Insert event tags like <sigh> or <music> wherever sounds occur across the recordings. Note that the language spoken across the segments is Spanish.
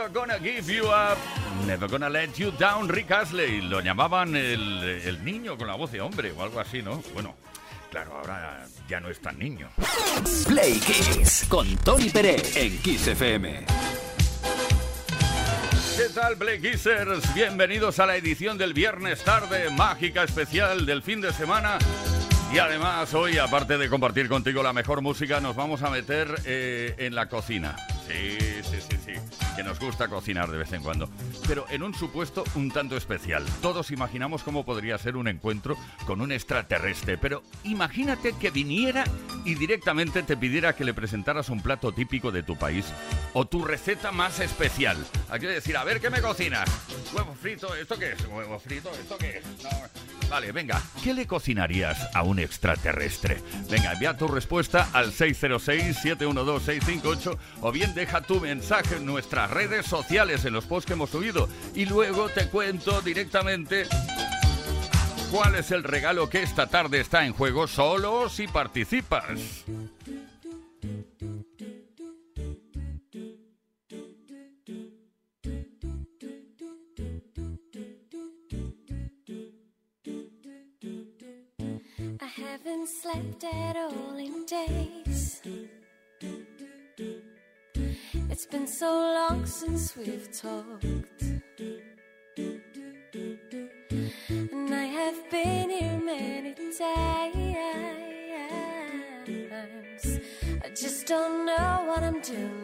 Never gonna give you up. Never gonna let you down, Rick Astley. Lo llamaban el, el niño con la voz de hombre o algo así, ¿no? Bueno, claro, ahora ya no es tan niño. Play Kiss con Tony Pérez en Kiss FM. ¿Qué tal, Play Kissers? Bienvenidos a la edición del viernes tarde, mágica especial del fin de semana. Y además, hoy, aparte de compartir contigo la mejor música, nos vamos a meter eh, en la cocina. Sí, sí, sí, sí. Que nos gusta cocinar de vez en cuando. Pero en un supuesto un tanto especial. Todos imaginamos cómo podría ser un encuentro con un extraterrestre. Pero imagínate que viniera y directamente te pidiera que le presentaras un plato típico de tu país o tu receta más especial. Hay que decir, a ver qué me cocinas. Huevo frito, ¿esto qué es? Huevo frito, ¿esto qué es? Vale, venga, ¿qué le cocinarías a un extraterrestre? Venga, envía tu respuesta al 606-712-658 o bien deja tu mensaje en nuestras redes sociales, en los posts que hemos subido. Y luego te cuento directamente cuál es el regalo que esta tarde está en juego solo si participas. It's been so long since we've talked. And I have been here many times. I just don't know what I'm doing.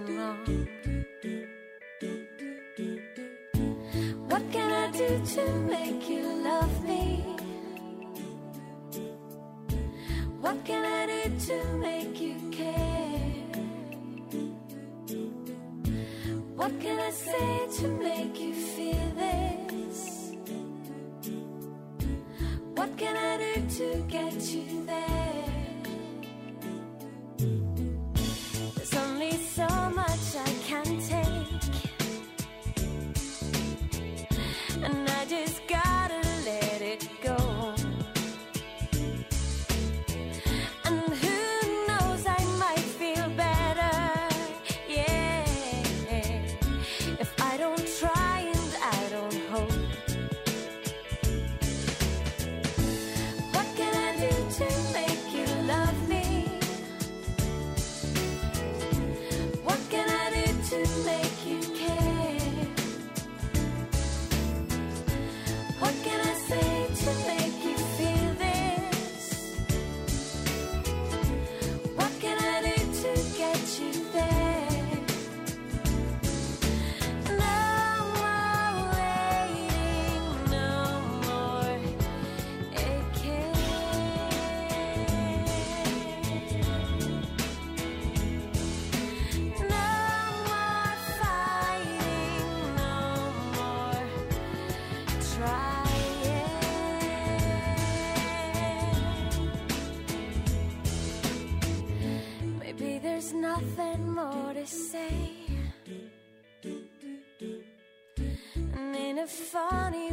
funny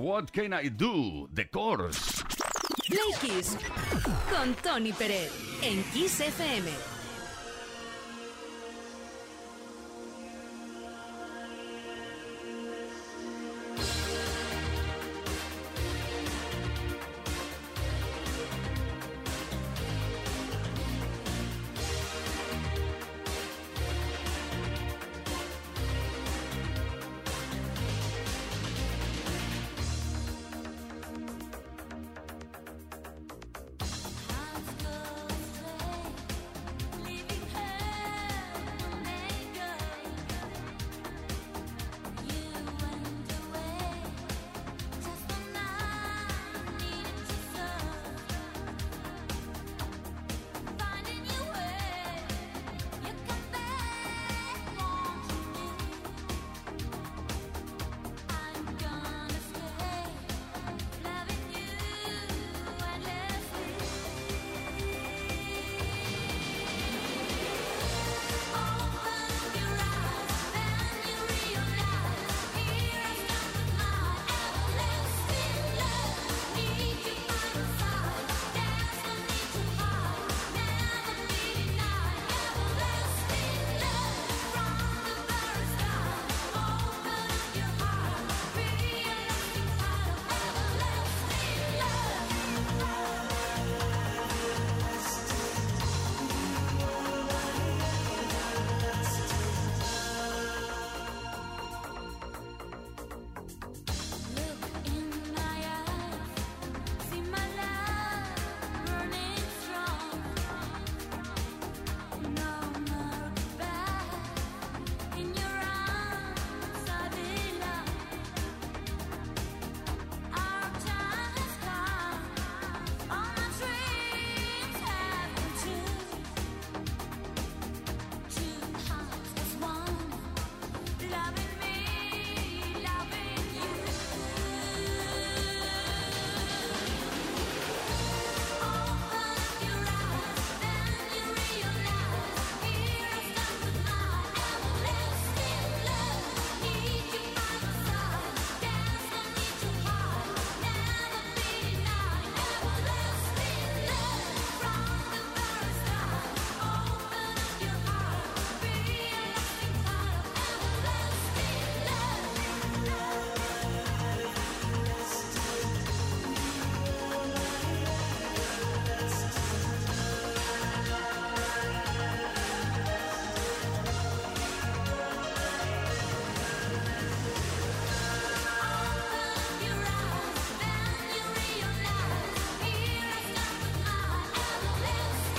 What Can I Do? The Course. Play con Tony Pérez en Kiss FM.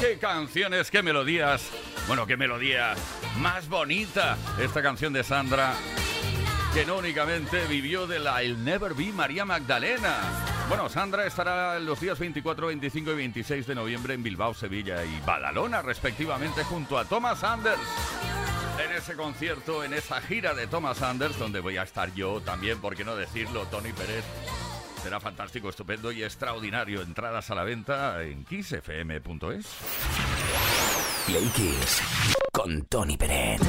Qué canciones, qué melodías. Bueno, qué melodía más bonita esta canción de Sandra, que no únicamente vivió de la El Never Be María Magdalena. Bueno, Sandra estará los días 24, 25 y 26 de noviembre en Bilbao, Sevilla y Badalona, respectivamente, junto a Thomas Anders. En ese concierto, en esa gira de Thomas Anders, donde voy a estar yo también, por qué no decirlo, Tony Pérez. Será fantástico, estupendo y extraordinario. Entradas a la venta en kissfm.es. Play Kiss con Tony Peret.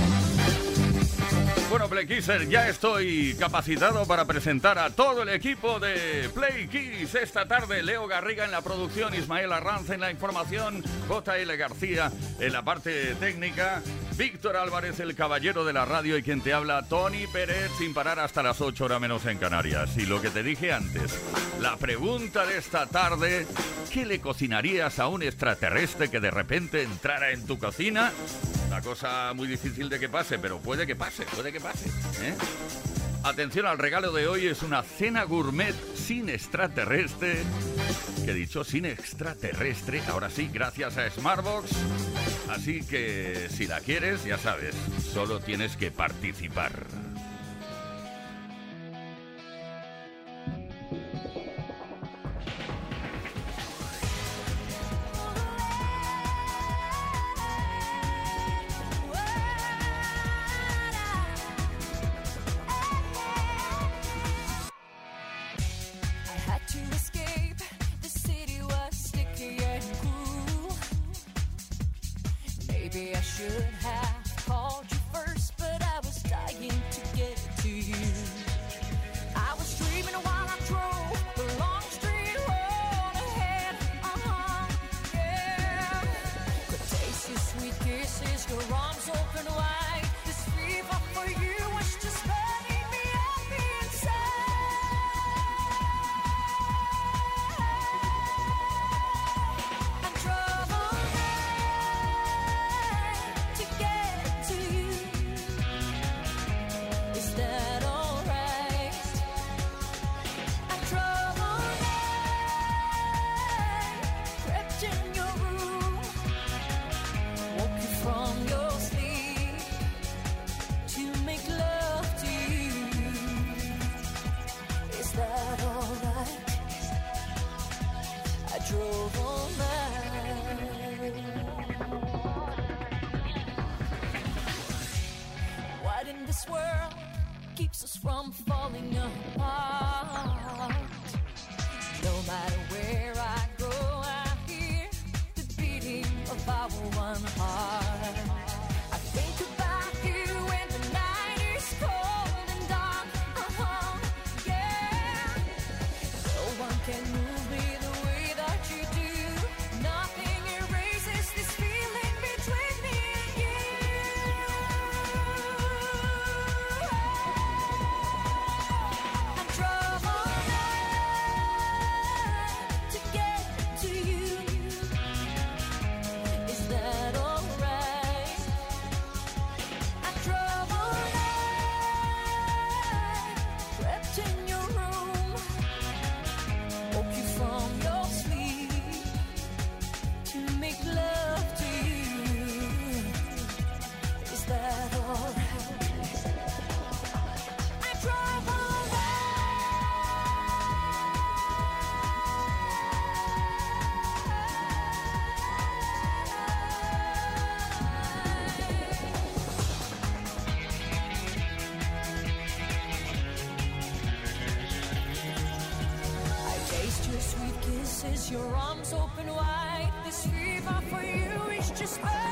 Bueno, Play Kisser, ya estoy capacitado para presentar a todo el equipo de Play Kiss esta tarde. Leo Garriga en la producción, Ismael Arranz en la información, JL García en la parte técnica, Víctor Álvarez, el caballero de la radio y quien te habla, Tony Pérez, sin parar hasta las 8 horas menos en Canarias. Y lo que te dije antes, la pregunta de esta tarde, ¿qué le cocinarías a un extraterrestre que de repente entrara en tu cocina? Una cosa muy difícil de que pase, pero puede que pase, puede que pase. ¿eh? Atención al regalo de hoy, es una cena gourmet sin extraterrestre. Que dicho, sin extraterrestre. Ahora sí, gracias a Smartbox. Así que si la quieres, ya sabes, solo tienes que participar. good. I'm. Kisses, your arms open wide. This fever for you is just burning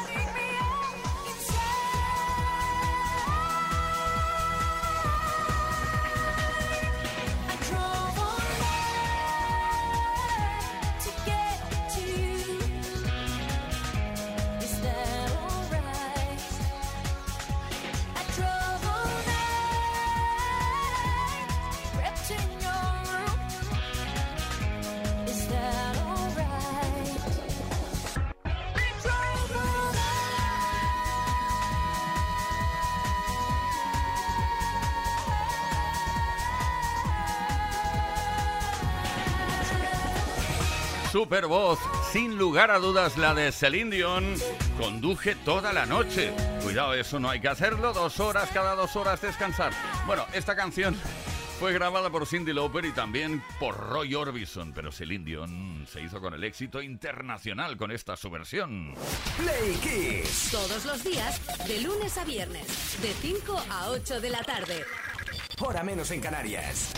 super voz, sin lugar a dudas la de Celine Dion, conduje toda la noche. Cuidado, eso no hay que hacerlo, dos horas, cada dos horas descansar. Bueno, esta canción fue grabada por Cindy Lauper y también por Roy Orbison, pero Celine Dion se hizo con el éxito internacional con esta su versión. Play Kiss. Todos los días, de lunes a viernes, de 5 a 8 de la tarde. Hora menos en Canarias.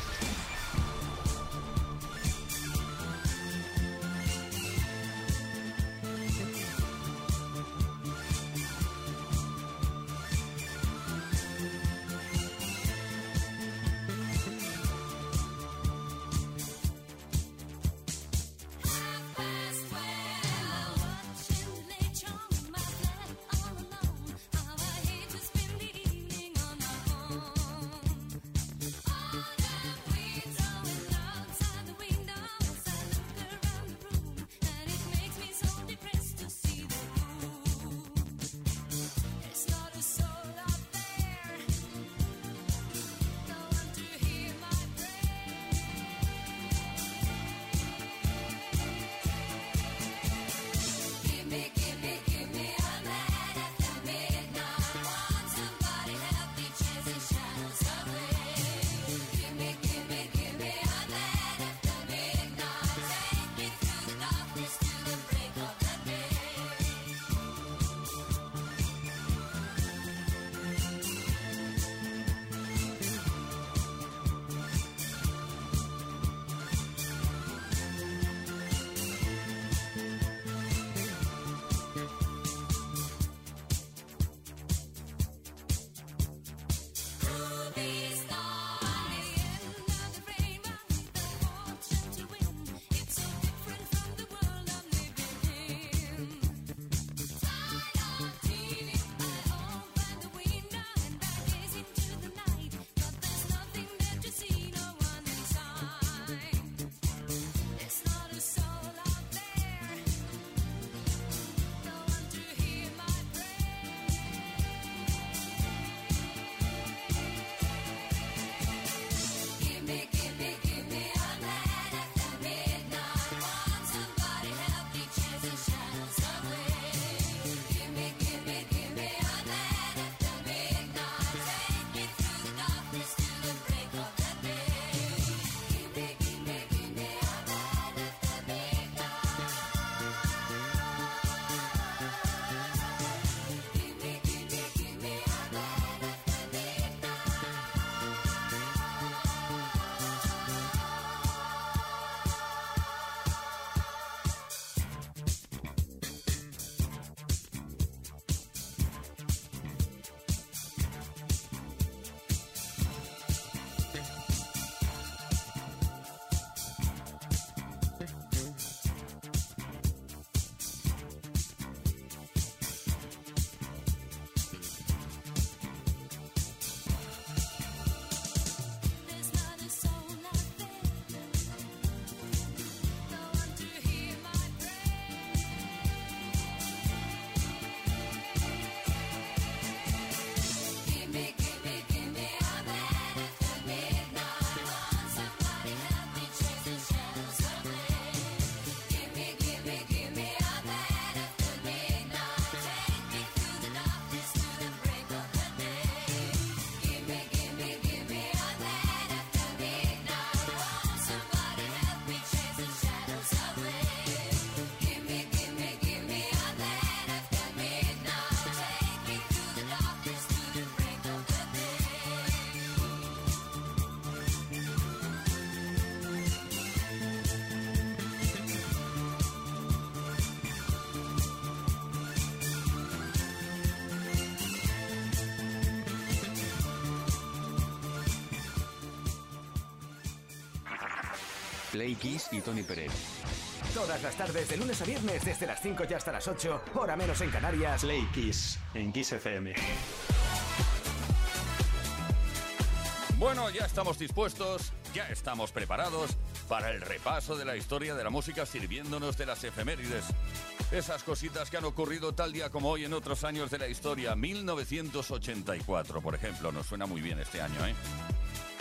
Play Kiss y Tony Pérez. Todas las tardes, de lunes a viernes, desde las 5 y hasta las 8, hora menos en Canarias. Play Kiss en Kiss FM. Bueno, ya estamos dispuestos, ya estamos preparados para el repaso de la historia de la música sirviéndonos de las efemérides. Esas cositas que han ocurrido tal día como hoy en otros años de la historia. 1984, por ejemplo, nos suena muy bien este año, ¿eh?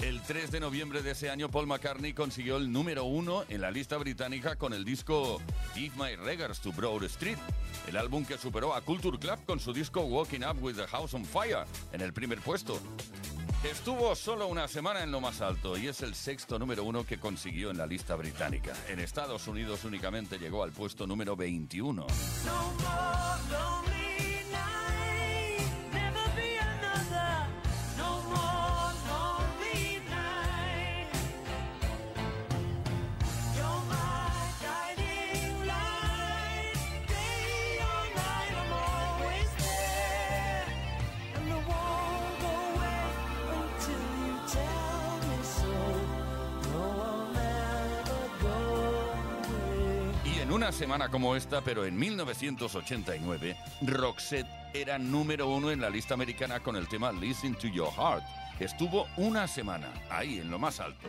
El 3 de noviembre de ese año, Paul McCartney consiguió el número uno en la lista británica con el disco Give My Regards to Broad Street, el álbum que superó a Culture Club con su disco Walking Up with the House on Fire en el primer puesto. Estuvo solo una semana en lo más alto y es el sexto número uno que consiguió en la lista británica. En Estados Unidos únicamente llegó al puesto número 21. Semana como esta, pero en 1989, Roxette era número uno en la lista americana con el tema Listen to Your Heart. Estuvo una semana ahí en lo más alto.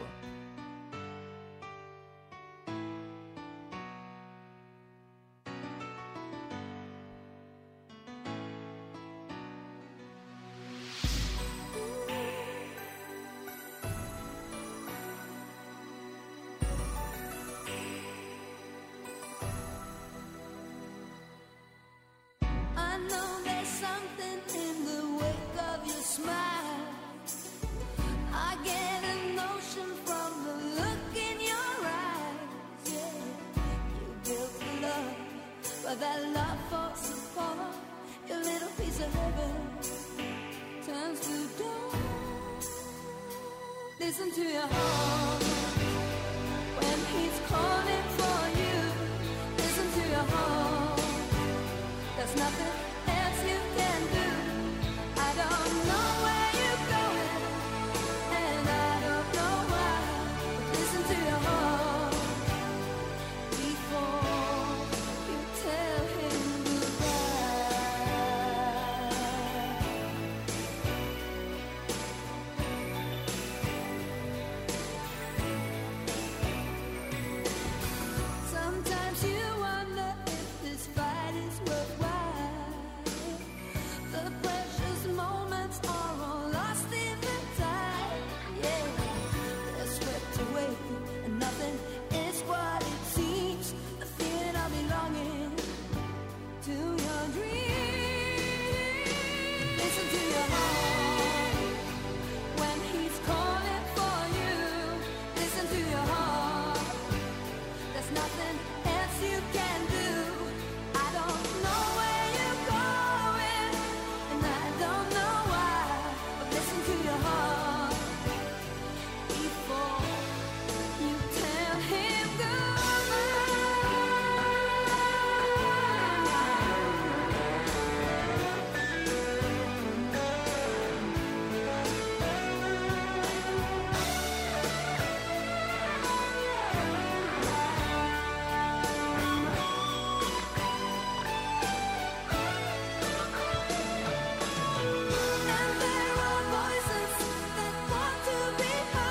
be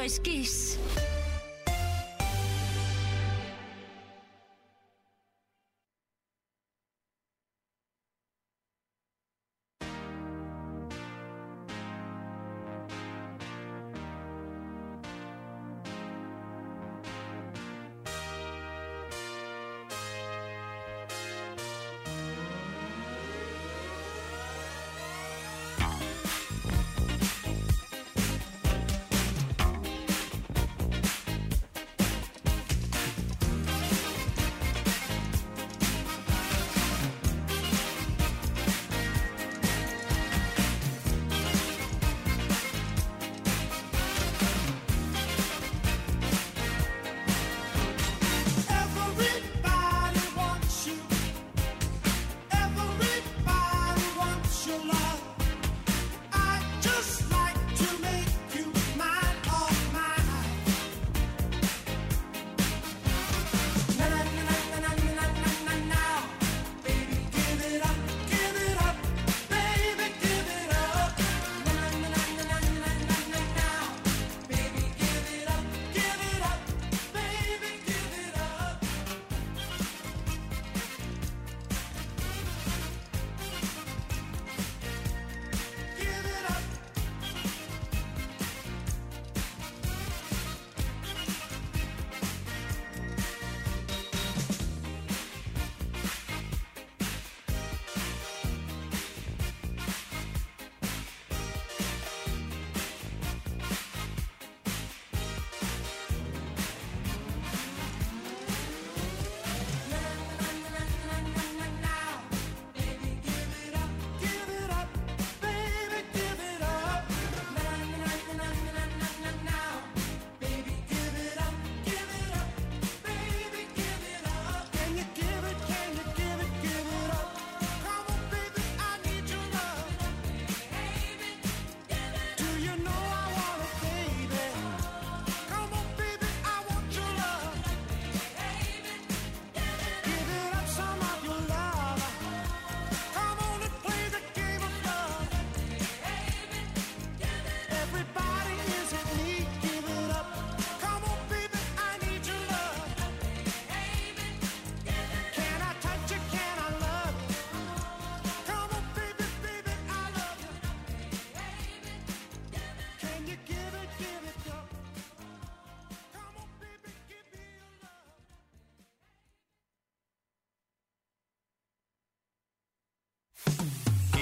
choice geese.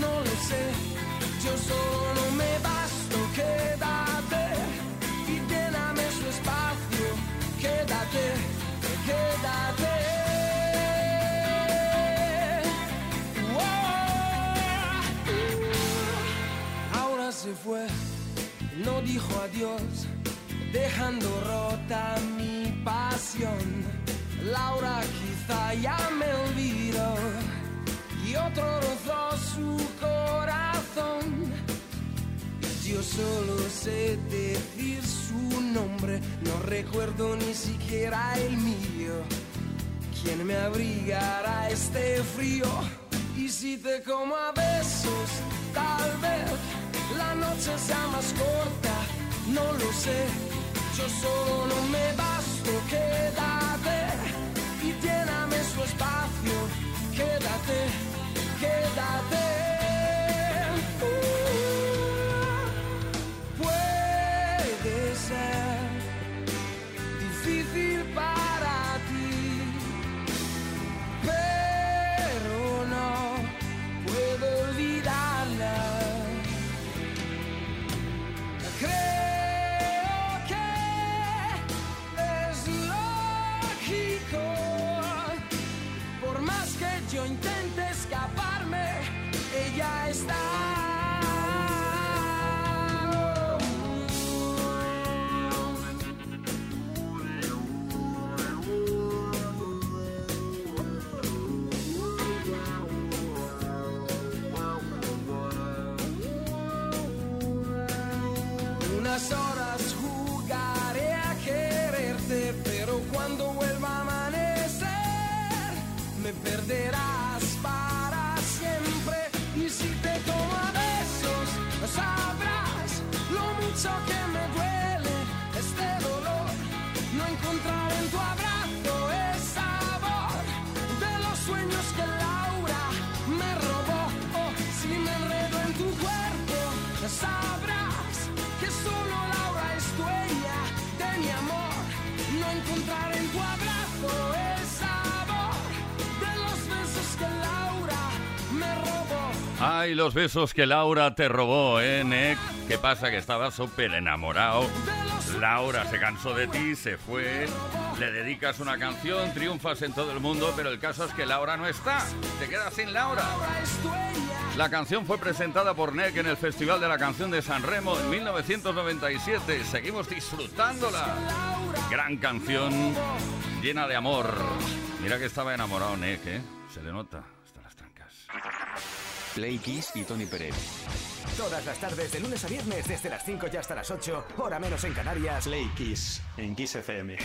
no lo sé. Yo solo me basto, quédate y lléname su espacio, quédate, quédate. Wow. Ahora se fue, no dijo adiós, dejando rota mi pasión. Laura quizá ya me olvidó y otro rozó su corazón. Yo solo sé decir su nombre, no recuerdo ni siquiera el mío. ¿Quién me abrigará este frío? Y si te como a besos, tal vez la noche sea más corta, no lo sé. Yo solo no me basto, quédate y lléname su espacio. Quédate, quédate. Ay, los besos que Laura te robó, ¿eh, Nick? ¿Qué pasa? Que estaba súper enamorado. Laura se cansó de ti, se fue. Le dedicas una canción, triunfas en todo el mundo, pero el caso es que Laura no está. Te quedas sin Laura. La canción fue presentada por Nick en el Festival de la Canción de San Remo en 1997. Seguimos disfrutándola. Gran canción, llena de amor. Mira que estaba enamorado Nick, ¿eh? Se le nota hasta las trancas. Play Kiss y Tony Pérez. Todas las tardes, de lunes a viernes, desde las 5 y hasta las 8, hora menos en Canarias. Play Kiss en Kiss FM.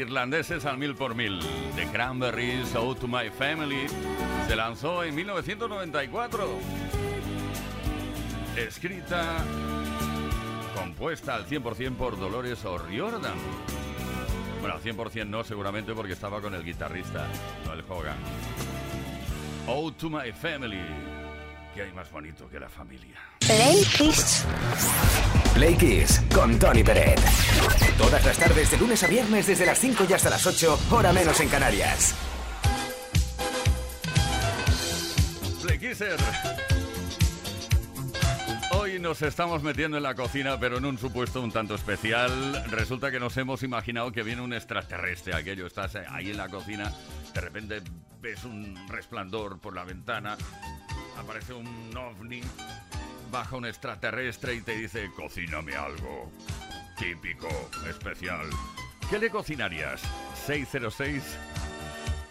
Irlandeses al mil por mil. The Cranberries, Out to My Family, se lanzó en 1994. Escrita, compuesta al 100% por Dolores O'Riordan. Bueno, al 100% no, seguramente porque estaba con el guitarrista, Noel Hogan. Out to My Family. ¿Qué hay más bonito que la familia? Play Kiss. Play Kiss con Tony Peret. Todas las tardes de lunes a viernes desde las 5 y hasta las 8, hora menos en Canarias. Play Kisser. Hoy nos estamos metiendo en la cocina, pero en un supuesto un tanto especial. Resulta que nos hemos imaginado que viene un extraterrestre. Aquello, estás ahí en la cocina, de repente ves un resplandor por la ventana, aparece un ovni, baja un extraterrestre y te dice, cocíname algo. Típico, especial. ¿Qué le cocinarías? 606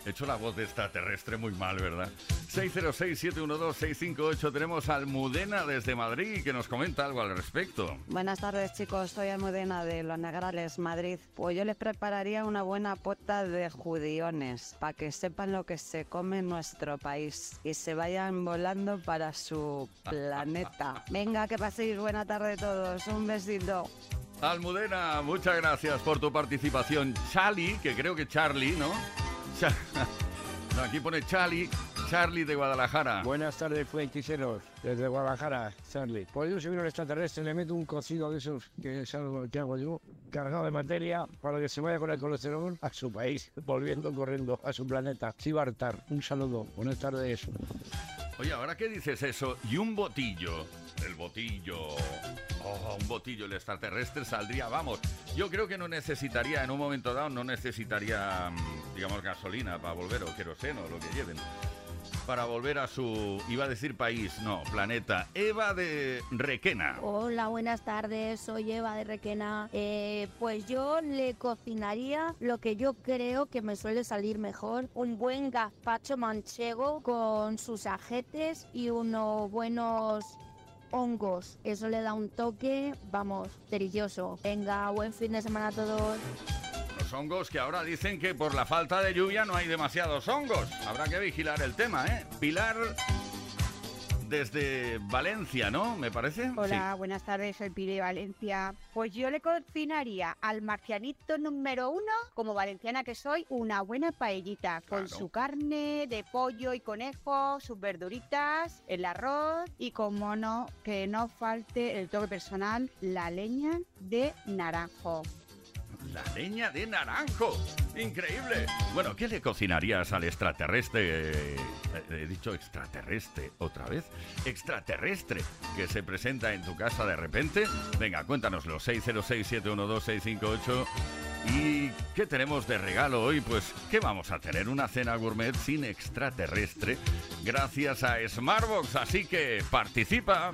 He hecho la voz de extraterrestre muy mal, ¿verdad? 606-712-658. Tenemos a Almudena desde Madrid que nos comenta algo al respecto. Buenas tardes chicos, soy Almudena de Los Negrales, Madrid. Pues yo les prepararía una buena pota de judiones para que sepan lo que se come en nuestro país y se vayan volando para su planeta. <laughs> Venga, que paséis buena tarde todos, un besito. Almudena, muchas gracias por tu participación. Charlie, que creo que Charlie, ¿no? <laughs> Aquí pone Charlie, Charlie de Guadalajara. Buenas tardes, hechiceros desde Guadalajara, Charlie. Pues yo soy un extraterrestre, le meto un cocido de esos, que es algo que hago yo, cargado de materia, para que se vaya con el colesterol a su país, <laughs> volviendo corriendo a su planeta. Sibartar, un saludo, buenas tardes. Oye, ahora que dices eso, y un botillo, el botillo, oh, un botillo, el extraterrestre saldría, vamos, yo creo que no necesitaría, en un momento dado, no necesitaría, mm, digamos, gasolina para volver, o queroseno, lo que lleven, para volver a su, iba a decir país, no, planeta. Eva de Requena. Hola, buenas tardes. Soy Eva de Requena. Eh, pues yo le cocinaría lo que yo creo que me suele salir mejor: un buen gazpacho manchego con sus ajetes y unos buenos hongos. Eso le da un toque, vamos, delicioso. Venga, buen fin de semana a todos. Los hongos que ahora dicen que por la falta de lluvia no hay demasiados hongos. Habrá que vigilar el tema, ¿eh? Pilar desde Valencia, ¿no? ¿Me parece? Hola, buenas tardes, soy Piri de Valencia. Pues yo le cocinaría al marcianito número uno, como valenciana que soy, una buena paellita con su carne de pollo y conejo, sus verduritas, el arroz y como no, que no falte el toque personal, la leña de naranjo. La leña de naranjo. Increíble. Bueno, ¿qué le cocinarías al extraterrestre? Eh, He dicho extraterrestre otra vez. Extraterrestre que se presenta en tu casa de repente. Venga, cuéntanoslo. 606-712-658. ¿Y qué tenemos de regalo hoy? Pues, ¿qué vamos a tener? Una cena gourmet sin extraterrestre gracias a Smartbox. Así que participa.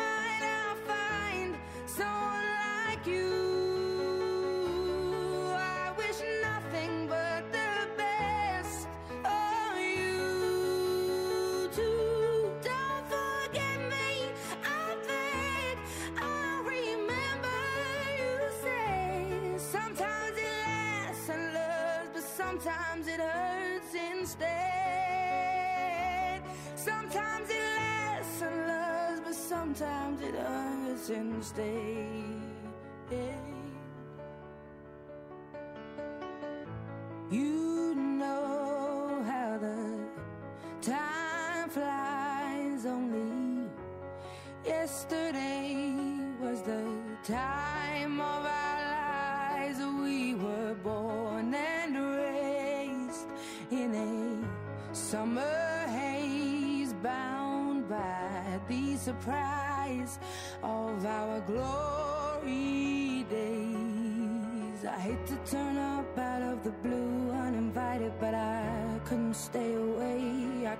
sometimes it hurts instead. Sometimes it lasts and loves, but sometimes it hurts instead. You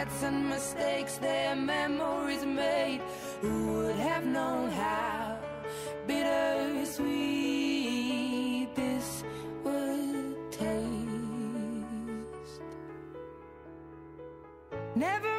Regrets and mistakes, their memories made. Who would have known how bittersweet this would taste? Never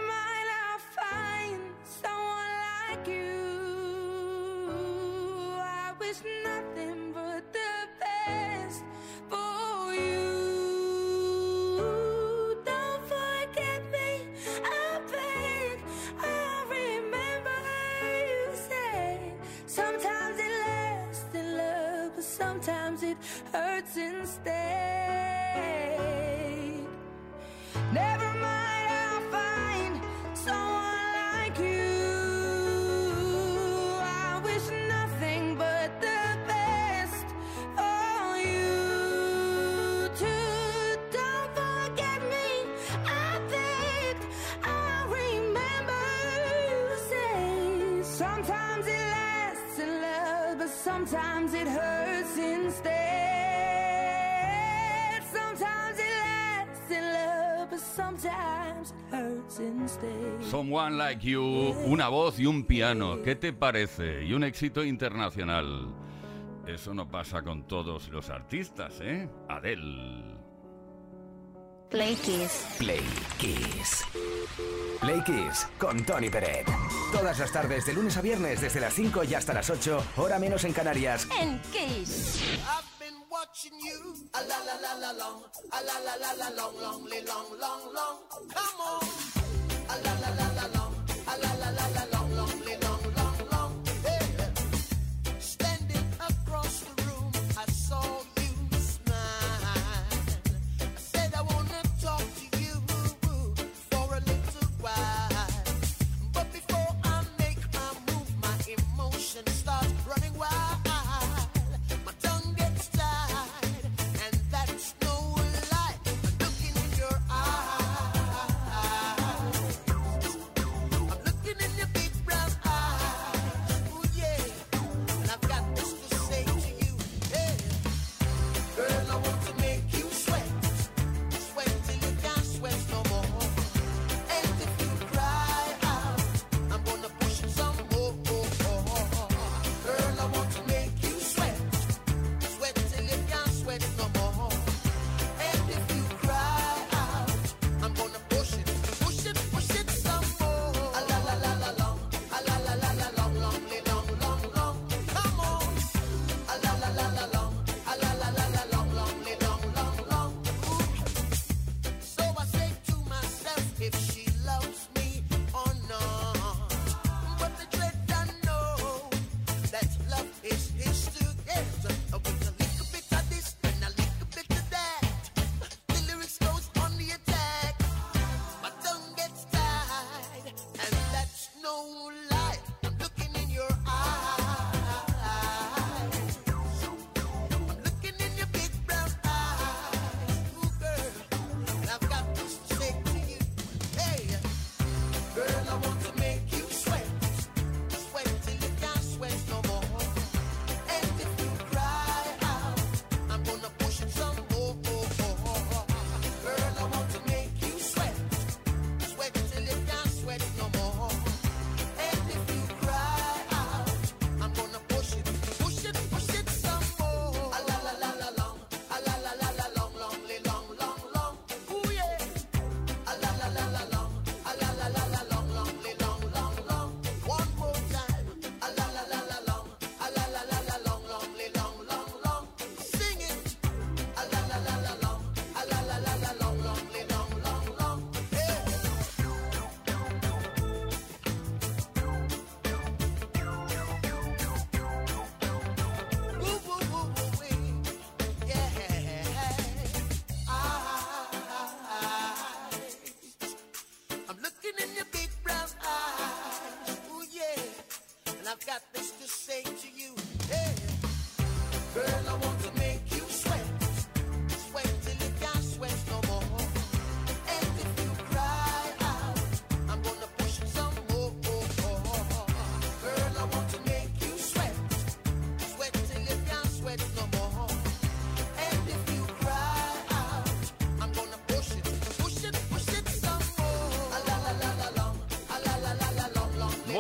Someone Like You, una voz y un piano. ¿Qué te parece? Y un éxito internacional. Eso no pasa con todos los artistas, ¿eh? Adele. Play Kiss. Play Kiss. Play Kiss con Tony Peret. Todas las tardes, de lunes a viernes, desde las 5 y hasta las 8, hora menos en Canarias. En Kiss. watching you. A la la la la long, a la la la la long, long, li- long, long, long. Come on. La la la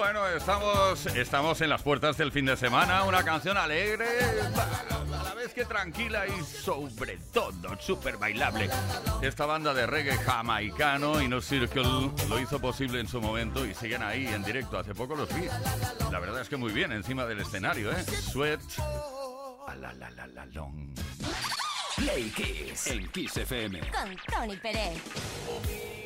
Bueno, estamos, estamos en las puertas del fin de semana. Una canción alegre, a la vez que tranquila y sobre todo súper bailable. Esta banda de reggae jamaicano, Inner Circle, lo hizo posible en su momento y siguen ahí en directo. Hace poco los vi. La verdad es que muy bien encima del escenario, ¿eh? Sweat. A la la la la long. Play Kiss en Kiss FM. Con Tony Pérez.